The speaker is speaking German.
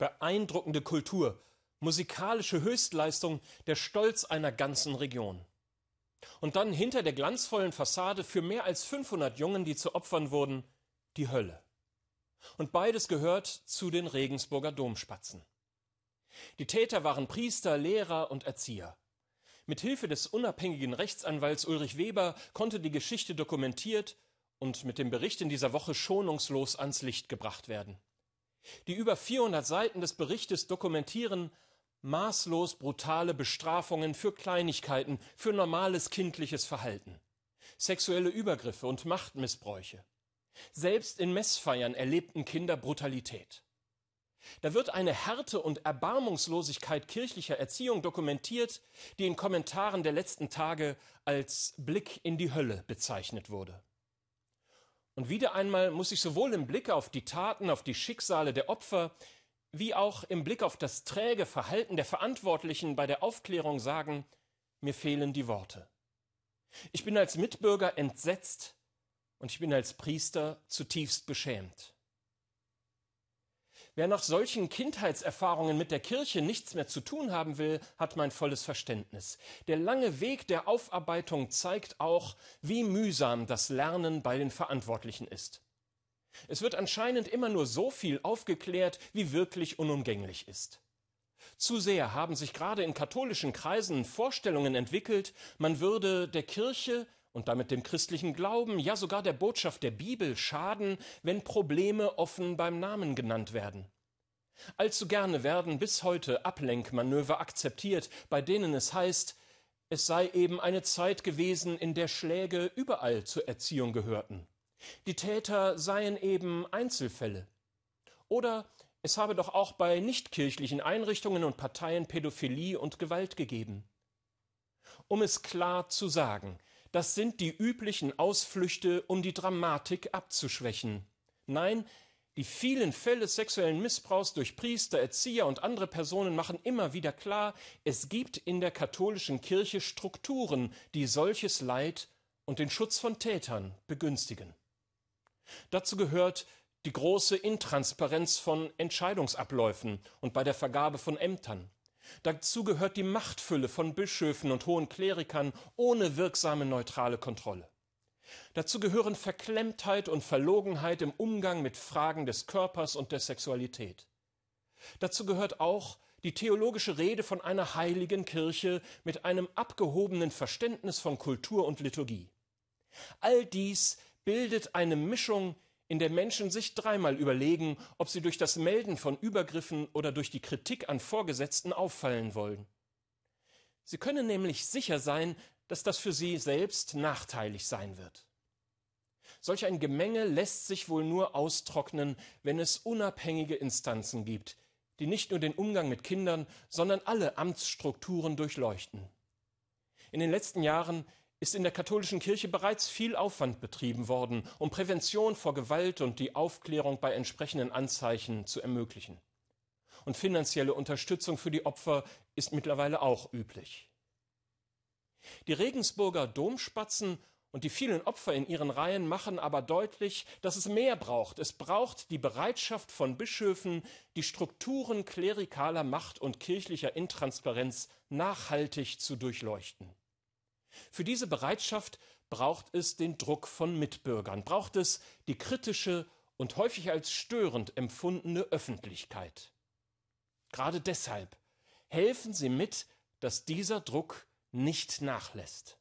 Beeindruckende Kultur, musikalische Höchstleistung, der Stolz einer ganzen Region. Und dann hinter der glanzvollen Fassade für mehr als 500 Jungen, die zu Opfern wurden, die Hölle. Und beides gehört zu den Regensburger Domspatzen. Die Täter waren Priester, Lehrer und Erzieher. Mit Hilfe des unabhängigen Rechtsanwalts Ulrich Weber konnte die Geschichte dokumentiert und mit dem Bericht in dieser Woche schonungslos ans Licht gebracht werden. Die über 400 Seiten des Berichtes dokumentieren maßlos brutale Bestrafungen für Kleinigkeiten, für normales kindliches Verhalten, sexuelle Übergriffe und Machtmissbräuche. Selbst in Messfeiern erlebten Kinder Brutalität. Da wird eine Härte und Erbarmungslosigkeit kirchlicher Erziehung dokumentiert, die in Kommentaren der letzten Tage als Blick in die Hölle bezeichnet wurde. Und wieder einmal muss ich sowohl im Blick auf die Taten, auf die Schicksale der Opfer, wie auch im Blick auf das träge Verhalten der Verantwortlichen bei der Aufklärung sagen, mir fehlen die Worte. Ich bin als Mitbürger entsetzt und ich bin als Priester zutiefst beschämt. Wer nach solchen Kindheitserfahrungen mit der Kirche nichts mehr zu tun haben will, hat mein volles Verständnis. Der lange Weg der Aufarbeitung zeigt auch, wie mühsam das Lernen bei den Verantwortlichen ist. Es wird anscheinend immer nur so viel aufgeklärt, wie wirklich unumgänglich ist. Zu sehr haben sich gerade in katholischen Kreisen Vorstellungen entwickelt, man würde der Kirche und damit dem christlichen Glauben, ja sogar der Botschaft der Bibel schaden, wenn Probleme offen beim Namen genannt werden. Allzu gerne werden bis heute Ablenkmanöver akzeptiert, bei denen es heißt, es sei eben eine Zeit gewesen, in der Schläge überall zur Erziehung gehörten. Die Täter seien eben Einzelfälle. Oder es habe doch auch bei nichtkirchlichen Einrichtungen und Parteien Pädophilie und Gewalt gegeben. Um es klar zu sagen, das sind die üblichen Ausflüchte, um die Dramatik abzuschwächen. Nein, die vielen Fälle sexuellen Missbrauchs durch Priester, Erzieher und andere Personen machen immer wieder klar, es gibt in der katholischen Kirche Strukturen, die solches Leid und den Schutz von Tätern begünstigen. Dazu gehört die große Intransparenz von Entscheidungsabläufen und bei der Vergabe von Ämtern. Dazu gehört die Machtfülle von Bischöfen und hohen Klerikern ohne wirksame neutrale Kontrolle. Dazu gehören Verklemmtheit und Verlogenheit im Umgang mit Fragen des Körpers und der Sexualität. Dazu gehört auch die theologische Rede von einer heiligen Kirche mit einem abgehobenen Verständnis von Kultur und Liturgie. All dies bildet eine Mischung, in der Menschen sich dreimal überlegen, ob sie durch das Melden von Übergriffen oder durch die Kritik an Vorgesetzten auffallen wollen. Sie können nämlich sicher sein, dass das für sie selbst nachteilig sein wird. Solch ein Gemenge lässt sich wohl nur austrocknen, wenn es unabhängige Instanzen gibt, die nicht nur den Umgang mit Kindern, sondern alle Amtsstrukturen durchleuchten. In den letzten Jahren ist in der katholischen Kirche bereits viel Aufwand betrieben worden, um Prävention vor Gewalt und die Aufklärung bei entsprechenden Anzeichen zu ermöglichen. Und finanzielle Unterstützung für die Opfer ist mittlerweile auch üblich. Die Regensburger Domspatzen und die vielen Opfer in ihren Reihen machen aber deutlich, dass es mehr braucht. Es braucht die Bereitschaft von Bischöfen, die Strukturen klerikaler Macht und kirchlicher Intransparenz nachhaltig zu durchleuchten. Für diese Bereitschaft braucht es den Druck von Mitbürgern, braucht es die kritische und häufig als störend empfundene Öffentlichkeit. Gerade deshalb helfen Sie mit, dass dieser Druck nicht nachlässt.